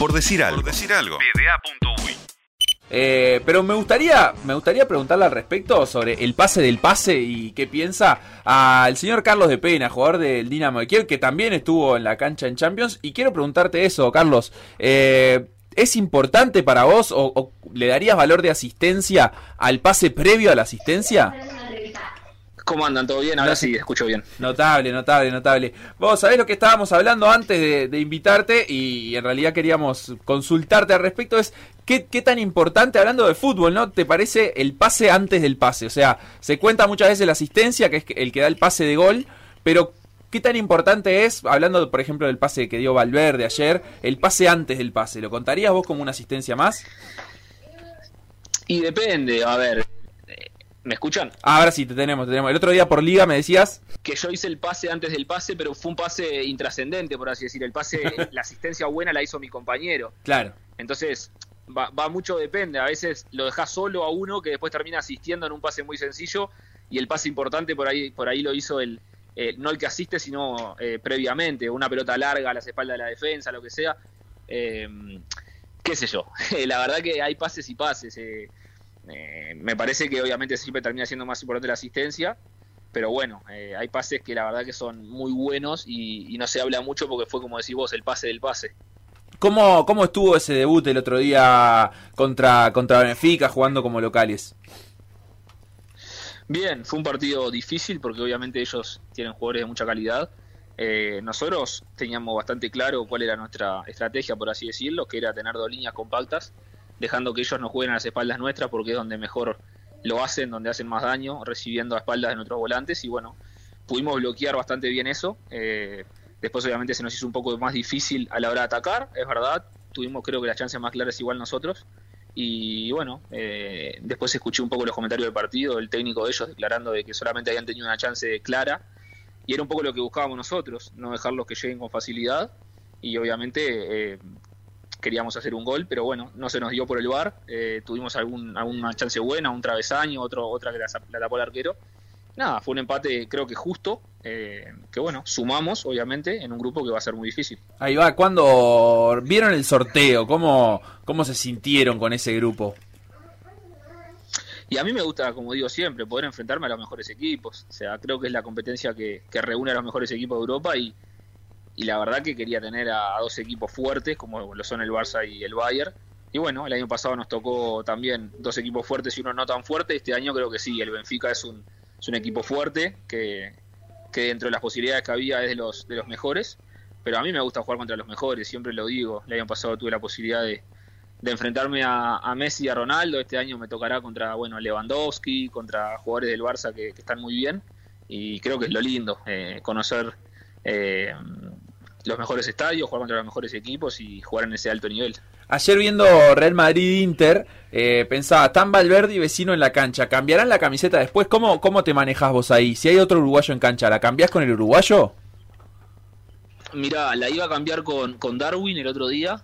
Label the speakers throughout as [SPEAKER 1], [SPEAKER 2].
[SPEAKER 1] Por decir algo. Por decir algo.
[SPEAKER 2] Eh, pero me gustaría, me gustaría preguntarle al respecto sobre el pase del pase y qué piensa al señor Carlos de Pena, jugador del Dinamo de Kiev, que también estuvo en la cancha en Champions. Y quiero preguntarte eso, Carlos. Eh, ¿Es importante para vos o, o, le darías valor de asistencia al pase previo a la asistencia?
[SPEAKER 3] ¿Cómo andan? ¿Todo bien? Ahora sí, escucho bien.
[SPEAKER 2] Notable, notable, notable. Vos sabés lo que estábamos hablando antes de, de invitarte y en realidad queríamos consultarte al respecto. Es ¿qué, qué tan importante, hablando de fútbol, ¿no? ¿Te parece el pase antes del pase? O sea, se cuenta muchas veces la asistencia, que es el que da el pase de gol, pero ¿Qué tan importante es, hablando por ejemplo del pase que dio Valverde ayer, el pase antes del pase? ¿Lo contarías vos como una asistencia más?
[SPEAKER 3] Y depende, a ver, ¿Me escuchan?
[SPEAKER 2] Ah, ahora sí, te tenemos, te tenemos. El otro día por liga me decías...
[SPEAKER 3] Que yo hice el pase antes del pase, pero fue un pase intrascendente, por así decir. El pase, la asistencia buena la hizo mi compañero.
[SPEAKER 2] Claro.
[SPEAKER 3] Entonces, va, va, mucho depende. A veces lo dejas solo a uno que después termina asistiendo en un pase muy sencillo y el pase importante por ahí, por ahí lo hizo el... Eh, no el que asiste, sino eh, previamente. Una pelota larga a las espaldas de la defensa, lo que sea. Eh, qué sé yo. la verdad que hay pases y pases. Eh, eh, me parece que obviamente siempre termina siendo más importante la asistencia, pero bueno, eh, hay pases que la verdad que son muy buenos y, y, no se habla mucho porque fue como decís vos, el pase del pase.
[SPEAKER 2] ¿Cómo, cómo estuvo ese debut el otro día contra, contra Benfica jugando como locales?
[SPEAKER 3] Bien, fue un partido difícil porque obviamente ellos tienen jugadores de mucha calidad. Eh, nosotros teníamos bastante claro cuál era nuestra estrategia, por así decirlo, que era tener dos líneas compactas dejando que ellos no jueguen a las espaldas nuestras porque es donde mejor lo hacen, donde hacen más daño, recibiendo a espaldas de nuestros volantes y bueno, pudimos bloquear bastante bien eso. Eh, después obviamente se nos hizo un poco más difícil a la hora de atacar, es verdad, tuvimos creo que las chances más claras igual nosotros. Y bueno, eh, después escuché un poco los comentarios del partido, el técnico de ellos declarando de que solamente habían tenido una chance clara y era un poco lo que buscábamos nosotros, no dejarlos que lleguen con facilidad y obviamente eh, queríamos hacer un gol, pero bueno, no se nos dio por el bar. Eh, tuvimos algún, alguna chance buena, un travesaño, otro, otra que la, la, tapó el arquero. Nada, fue un empate creo que justo, eh, que bueno, sumamos obviamente en un grupo que va a ser muy difícil.
[SPEAKER 2] Ahí va, cuando vieron el sorteo, ¿cómo, cómo se sintieron con ese grupo?
[SPEAKER 3] Y a mí me gusta, como digo siempre, poder enfrentarme a los mejores equipos. O sea, creo que es la competencia que, que reúne a los mejores equipos de Europa y, y la verdad que quería tener a, dos equipos fuertes como lo son el Barça y el Bayern. Y bueno, el año pasado nos tocó también dos equipos fuertes y uno no tan fuerte. Este año creo que sí, el Benfica es un, es un equipo fuerte que, que dentro de las posibilidades que había es de los, de los mejores. Pero a mí me gusta jugar contra los mejores, siempre lo digo. El año pasado tuve la posibilidad de, de enfrentarme a, Messi y a Ronaldo. Este año me tocará contra bueno Lewandowski, contra jugadores del Barça que, que están muy bien. Y creo que es lo lindo, eh, conocer eh, los mejores estadios, jugar contra los mejores equipos y jugar en ese alto nivel.
[SPEAKER 2] Ayer viendo Real Madrid-Inter, eh, pensaba, están Valverde y vecino en la cancha, ¿cambiarán la camiseta después? ¿Cómo, ¿Cómo te manejas vos ahí? Si hay otro uruguayo en cancha, ¿la cambiás con el uruguayo?
[SPEAKER 3] Mira, la iba a cambiar con, con Darwin el otro día,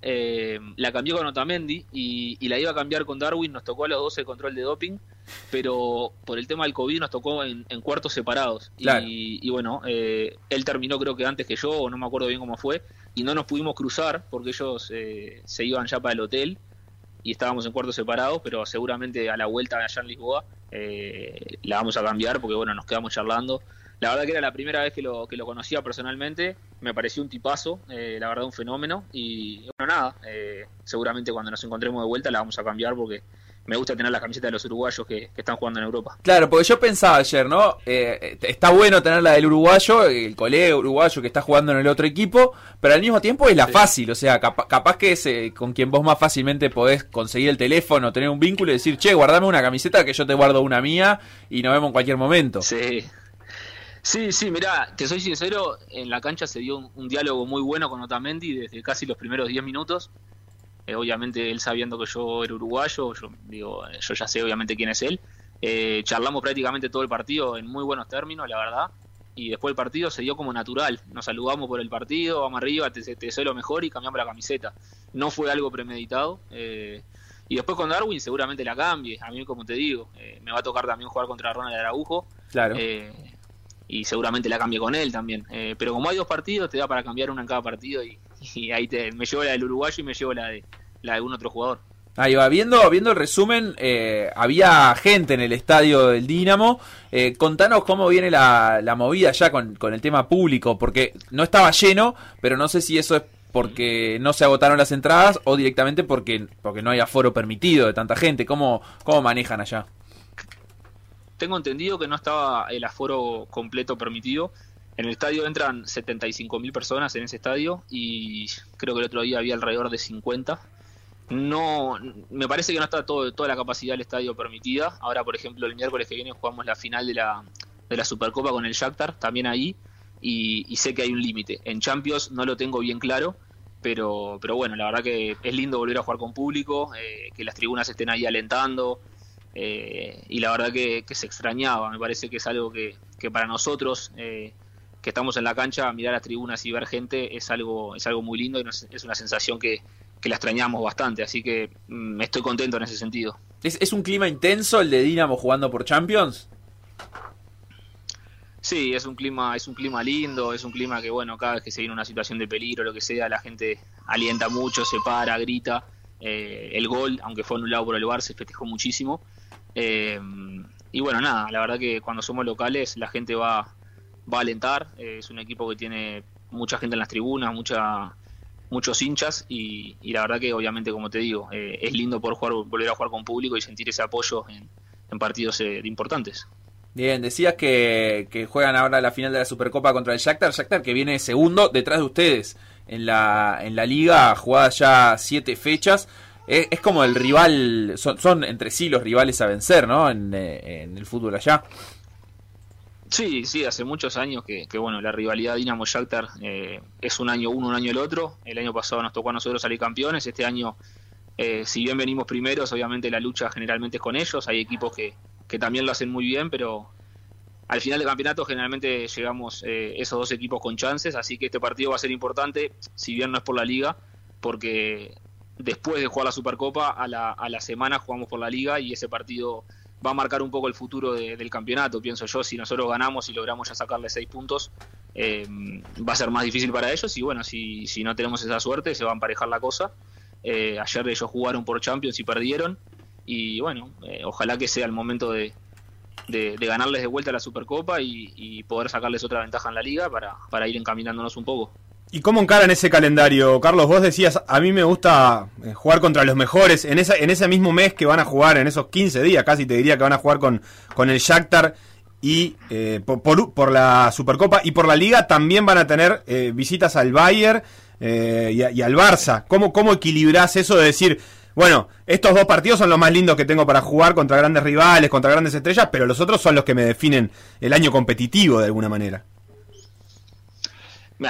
[SPEAKER 3] eh, la cambió con Otamendi y, y, la iba a cambiar con Darwin, nos tocó a los 12 el control de doping, pero por el tema del COVID nos tocó en, en cuartos separados.
[SPEAKER 2] Claro.
[SPEAKER 3] Y, y, bueno, eh, él terminó creo que antes que yo, o no me acuerdo bien cómo fue, y no nos pudimos cruzar porque ellos eh, se iban ya para el hotel y estábamos en cuartos separados, pero seguramente a la vuelta allá en Lisboa eh, la vamos a cambiar porque bueno, nos quedamos charlando. La verdad que era la primera vez que lo, que lo conocía personalmente, me pareció un tipazo, eh, la verdad un fenómeno y bueno, nada, eh, seguramente cuando nos encontremos de vuelta la vamos a cambiar porque me gusta tener la camiseta de los uruguayos que, que, están jugando en Europa.
[SPEAKER 2] Claro, porque yo pensaba ayer, ¿no? Eh, está bueno tener la del uruguayo, el colega uruguayo que está jugando en el otro equipo, pero al mismo tiempo es la sí. fácil, o sea, cap capaz que es eh, con quien vos más fácilmente podés conseguir el teléfono, tener un vínculo y decir, che, guardame una camiseta que yo te guardo una mía y nos vemos en cualquier momento.
[SPEAKER 3] Sí. Sí, sí, mirá, te soy sincero, en la cancha se dio un, un diálogo muy bueno con Otamendi desde casi los primeros 10 minutos. Eh, obviamente él sabiendo que yo era uruguayo, yo digo, yo ya sé obviamente quién es él. Eh, charlamos prácticamente todo el partido en muy buenos términos, la verdad. Y después el partido se dio como natural. Nos saludamos por el partido, vamos arriba, te, te soy lo mejor y cambiamos la camiseta. No fue algo premeditado. Eh, y después con Darwin seguramente la cambie. A mí, como te digo, eh, me va a tocar también jugar contra Ronald Araujo.
[SPEAKER 2] Claro.
[SPEAKER 3] y seguramente la cambie con él también. pero como hay dos partidos, te da para cambiar una en cada partido y, y ahí te, me llevo la del uruguayo y me llevo la de, la de algún otro jugador.
[SPEAKER 2] Ahí va, viendo, viendo el resumen, eh, había gente en el estadio del Dinamo. Eh, contanos cómo viene la, la movida ya con, con, el tema público, porque no estaba lleno, pero no sé si eso es porque no se agotaron las entradas o directamente porque, porque no hay aforo permitido de tanta gente. ¿Cómo, cómo manejan allá?
[SPEAKER 3] Tengo entendido que no estaba el aforo completo permitido. En el estadio entran 75.000 personas en ese estadio y creo que el otro día había alrededor de 50 no me parece que no está todo, toda la capacidad del estadio permitida. Ahora, por ejemplo, el miércoles que viene jugamos la final de la, de la Supercopa con el Shakhtar, también ahí, y, sé que hay un límite. En Champions no lo tengo bien claro, pero, pero bueno, la verdad que es lindo volver a jugar con público, eh, que las tribunas estén ahí alentando, eh, y la verdad que, se extrañaba. Me parece que es algo que, que para nosotros... Eh, que estamos en la cancha, mirar las tribunas y ver gente es algo, es algo muy lindo y es una sensación que, que la extrañamos bastante, así que mm, estoy contento en ese sentido.
[SPEAKER 2] ¿Es, un clima intenso el de Dinamo jugando por Champions?
[SPEAKER 3] Sí, es un clima, es un clima lindo, es un clima que bueno, cada vez que se viene una situación de peligro, lo que sea, la gente alienta mucho, se para, grita. Eh, el gol, aunque fue anulado por el Bar, se festejó muchísimo. Eh, y bueno, nada, la verdad que cuando somos locales la gente va, va a alentar. Eh, es un equipo que tiene mucha gente en las tribunas, mucha muchos hinchas y, la verdad que obviamente como te digo eh, es lindo poder jugar, volver a jugar con público y sentir ese apoyo en, partidos eh, importantes.
[SPEAKER 2] Bien, decías que, juegan ahora la final de la Supercopa contra el Shakhtar, Shakhtar que viene segundo detrás de ustedes en la, en la liga, jugada ya siete fechas. Es, como el rival, son, entre sí los rivales a vencer, ¿no? En, en el fútbol allá.
[SPEAKER 3] Sí, sí, hace muchos años que, bueno, la rivalidad Dinamo Shakhtar eh, es un año uno, un año el otro. El año pasado nos tocó a nosotros salir campeones. Este año, eh, si bien venimos primeros, obviamente la lucha generalmente es con ellos. Hay equipos que, que también lo hacen muy bien, pero al final del campeonato generalmente llegamos eh, esos dos equipos con chances. Así que este partido va a ser importante, si bien no es por la liga, porque después de jugar la Supercopa, a la, a la semana jugamos por la liga y ese partido va a marcar un poco el futuro del campeonato, pienso yo. Si nosotros ganamos y logramos ya sacarle seis puntos, eh, va a ser más difícil para ellos. Y bueno, si, si no tenemos esa suerte, se va a emparejar la cosa. Eh, ayer ellos jugaron por Champions y perdieron. Y bueno, eh, ojalá que sea el momento de, de, ganarles de vuelta la Supercopa y, y, poder sacarles otra ventaja en la liga para, para ir encaminándonos un poco.
[SPEAKER 1] ¿Y cómo encaran ese calendario, Carlos? Vos decías, a mí me gusta eh, jugar contra los mejores. En, esa, en ese mismo mes que van a jugar, en esos 15 días casi te diría que van a jugar con, con el Shakhtar y eh, por, por, la Supercopa y por la Liga también van a tener eh, visitas al Bayern y, al Barça. ¿Cómo, ¿Cómo equilibrás eso de decir, bueno, estos dos partidos son los más lindos que tengo para jugar contra grandes rivales, contra grandes estrellas, pero los otros son los que me definen el año competitivo de alguna manera?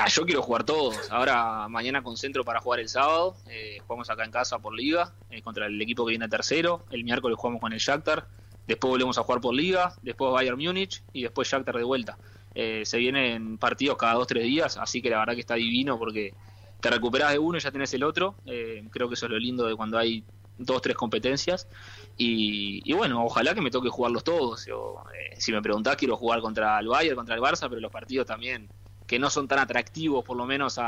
[SPEAKER 3] Yo quiero jugar todos. Ahora mañana concentro para jugar el sábado. Eh, jugamos acá en casa por liga eh, contra el equipo que viene tercero. El miércoles jugamos con el Shakhtar. Después volvemos a jugar por liga. Después Bayern Múnich y después Shakhtar de vuelta. Eh, se vienen partidos cada dos tres días, así que la verdad que está divino porque te recuperas de uno y ya tenés el otro. creo que eso es lo lindo de cuando hay dos tres competencias. Y, bueno, ojalá que me toque jugarlos todos. si me preguntás, quiero jugar contra el Bayern, contra el Barça, pero los partidos también que no son tan atractivos, por lo menos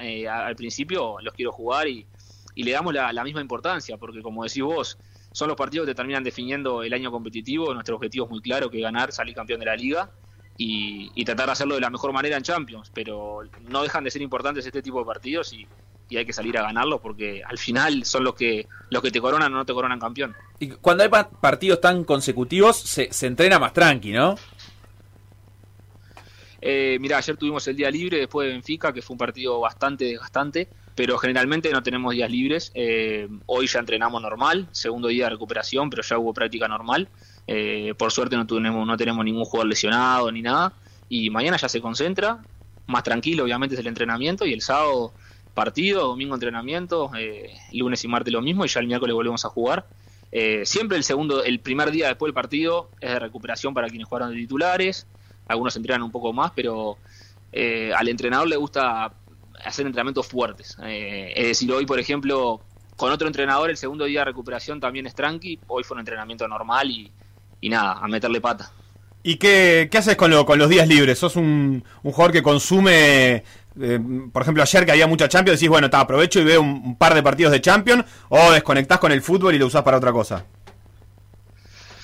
[SPEAKER 3] eh, al principio, los quiero jugar y, le damos la, misma importancia, porque como decís vos, son los partidos que terminan definiendo el año competitivo. Nuestro objetivo es muy claro, que ganar, salir campeón de la liga y, tratar de hacerlo de la mejor manera en Champions. Pero no dejan de ser importantes este tipo de partidos y, hay que salir a ganarlos porque al final son los que los que te coronan o no te coronan campeón.
[SPEAKER 2] Y cuando hay partidos tan consecutivos se, se entrena más tranqui, ¿no?
[SPEAKER 3] Eh, mira, ayer tuvimos el día libre después de Benfica, que fue un partido bastante desgastante, pero generalmente no tenemos días libres. Eh, hoy ya entrenamos normal, segundo día de recuperación, pero ya hubo práctica normal. Eh, por suerte no tenemos, no tenemos ningún jugador lesionado ni nada. Y mañana ya se concentra, más tranquilo obviamente es el entrenamiento y el sábado partido, domingo entrenamiento, eh, lunes y martes lo mismo y ya el miércoles volvemos a jugar. siempre el segundo, el primer día después del partido es de recuperación para quienes jugaron de titulares algunos entrenan un poco más, pero eh, al entrenador le gusta hacer entrenamientos fuertes. Eh, es decir, hoy, por ejemplo, con otro entrenador, el segundo día de recuperación también es tranqui, hoy fue un entrenamiento normal y, nada, a meterle pata.
[SPEAKER 1] ¿Y qué, qué haces con, lo, con los días libres? ¿Sos un, un, jugador que consume eh, por ejemplo, ayer que había mucha Champions, decís, bueno, te aprovecho y veo un, par de partidos de Champions, o desconectás con el fútbol y lo usás para otra cosa?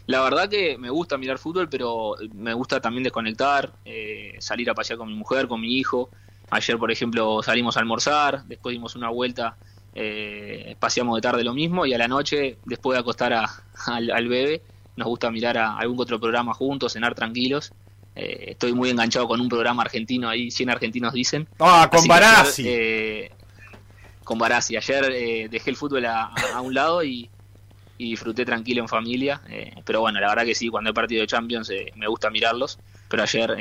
[SPEAKER 3] La verdad que me gusta mirar fútbol, pero me gusta también desconectar, eh, salir a pasear con mi mujer, con mi hijo. Ayer, por ejemplo, salimos a almorzar, después dimos una vuelta, eh, paseamos de tarde lo mismo, y a la noche, después de acostar al, al bebé, nos gusta mirar a algún otro programa juntos, cenar tranquilos. Eh, estoy muy enganchado con un programa argentino ahí, 100 argentinos dicen.
[SPEAKER 1] Ah, con Barassi.
[SPEAKER 3] Eh, con Barassi. Ayer eh, dejé el fútbol a, un lado y, disfruté tranquilo en familia. pero bueno, la verdad que sí, cuando hay partido de Champions me gusta mirarlos. Pero ayer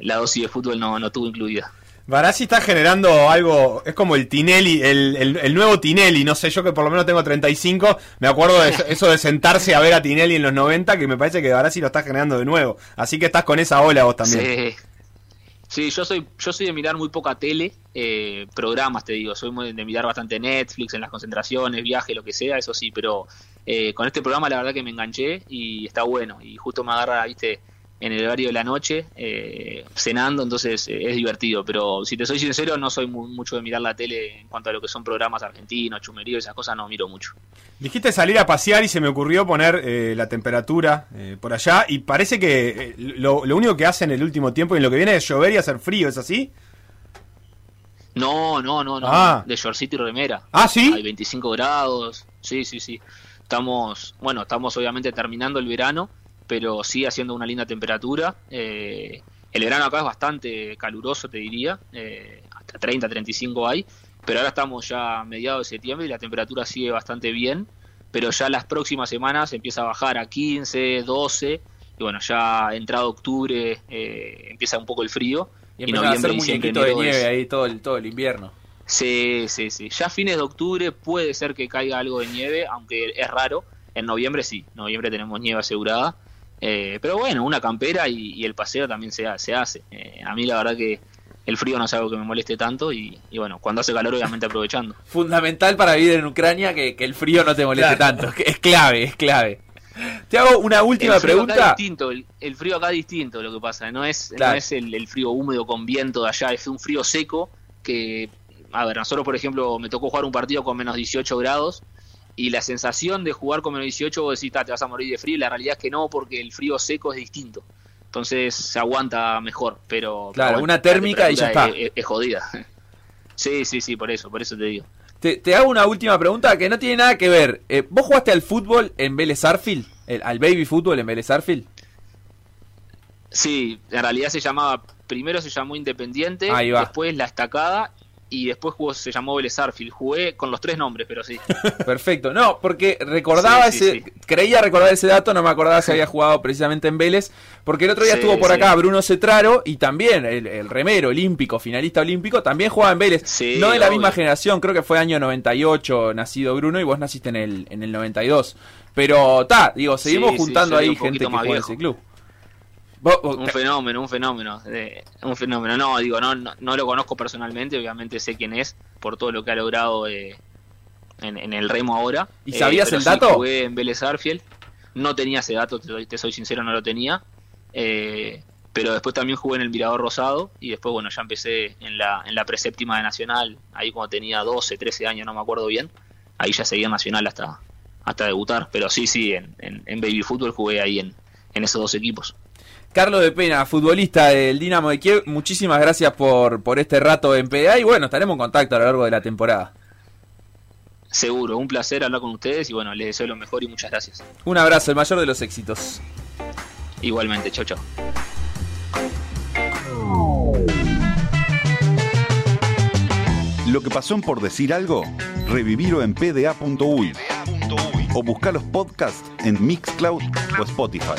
[SPEAKER 3] la dosis de fútbol no, no tuvo incluida.
[SPEAKER 1] Barassi está generando algo, es como el Tinelli, el, nuevo Tinelli, no sé, yo que por lo menos tengo 35, me acuerdo de eso de sentarse a ver a Tinelli en los 90, que me parece que Barassi lo está generando de nuevo. Así que estás con esa ola vos también.
[SPEAKER 3] Sí, yo soy yo soy de mirar muy poca tele, eh, programas te digo, soy de mirar bastante Netflix en las concentraciones, viaje, lo que sea, eso sí, pero eh, con este programa la verdad que me enganché y está bueno y justo me agarra, viste, en el horario de la noche, eh, cenando, entonces eh, es divertido. Pero si te soy sincero, no soy mucho de mirar la tele en cuanto a lo que son programas argentinos, chumerío, esas cosas, no miro mucho.
[SPEAKER 1] Dijiste salir a pasear y se me ocurrió poner eh, la temperatura por allá y parece que lo, único que hace en el último tiempo y en lo que viene es llover y hacer frío, ¿es así?
[SPEAKER 3] No, no, no, no. Ah. De shortcito y remera.
[SPEAKER 1] Ah, sí.
[SPEAKER 3] Hay 25 grados. Sí, sí, sí. Estamos, bueno, estamos obviamente terminando el verano pero sigue haciendo una linda temperatura. Eh, el verano acá es bastante caluroso, te diría, eh, hasta 30, 35 hay, pero ahora estamos ya a mediados de septiembre y la temperatura sigue bastante bien, pero ya las próximas semanas empieza a bajar a 15, 12, y bueno, ya entrado octubre eh, empieza un poco el frío.
[SPEAKER 2] Y, noviembre, a muñequito de nieve ahí todo el, todo el invierno.
[SPEAKER 3] Sí, sí, sí. Ya a fines de octubre puede ser que caiga algo de nieve, aunque es raro. En noviembre sí, en noviembre tenemos nieve asegurada. Eh, pero bueno, una campera y, el paseo también se, se hace. Eh, a mí la verdad que el frío no es algo que me moleste tanto y, bueno, cuando hace calor obviamente aprovechando.
[SPEAKER 2] Fundamental para vivir en Ucrania que, el frío no te moleste tanto. Es clave, es clave. Te hago una última pregunta.
[SPEAKER 3] distinto, el, frío acá es distinto lo que pasa. No es, no es el, el, frío húmedo con viento de allá, es un frío seco que, a ver, nosotros por ejemplo me tocó jugar un partido con menos 18 grados y la sensación de jugar con menos 18 vos decís, te vas a morir de frío, y la realidad es que no, porque el frío seco es distinto. Entonces se aguanta mejor, pero...
[SPEAKER 2] Claro, una térmica y ya está.
[SPEAKER 3] Es, jodida. Sí, sí, sí, por eso, por eso te digo.
[SPEAKER 2] Te, hago una última pregunta que no tiene nada que ver. Eh, ¿Vos jugaste al fútbol en Vélez Arfield? al baby fútbol en Vélez Arfield?
[SPEAKER 3] Sí, en realidad se llamaba, primero se llamó Independiente, después La Estacada y después jugó, se llamó Vélez Jugué con los tres nombres, pero sí.
[SPEAKER 2] Perfecto. No, porque recordaba ese, creía recordar ese dato, no me acordaba si había jugado precisamente en Vélez, porque el otro día estuvo por acá Bruno Cetraro y también el, remero olímpico, finalista olímpico, también jugaba en Vélez. no de la misma generación, creo que fue año 98 nacido Bruno y vos naciste en el, en el 92. Pero ta, digo, seguimos juntando ahí gente que juega en ese club
[SPEAKER 3] un fenómeno, un fenómeno, un fenómeno. No, digo, no, no, lo conozco personalmente, obviamente sé quién es por todo lo que ha logrado eh, en, el remo ahora.
[SPEAKER 2] ¿Y sabías eh, el dato?
[SPEAKER 3] jugué en Vélez Arfiel, no tenía ese dato, te, soy sincero, no lo tenía. Eh, pero después también jugué en el Mirador Rosado y después, bueno, ya empecé en la, en la preséptima de Nacional, ahí cuando tenía 12, 13 años, no me acuerdo bien. Ahí ya seguía Nacional hasta, hasta debutar, pero sí, sí, en, en, Baby Fútbol jugué ahí en, en esos dos equipos.
[SPEAKER 2] Carlos de Pena, futbolista del Dinamo de Kiev, muchísimas gracias por, por este rato en PDA y bueno, estaremos en contacto a lo largo de la temporada.
[SPEAKER 3] Seguro, un placer hablar con ustedes y bueno, les deseo lo mejor y muchas gracias.
[SPEAKER 2] Un abrazo, el mayor de los éxitos.
[SPEAKER 3] Igualmente, chau chau.
[SPEAKER 4] Lo que pasó Por Decir Algo, revivirlo en pda.uy o buscar los podcasts en Mixcloud o Spotify.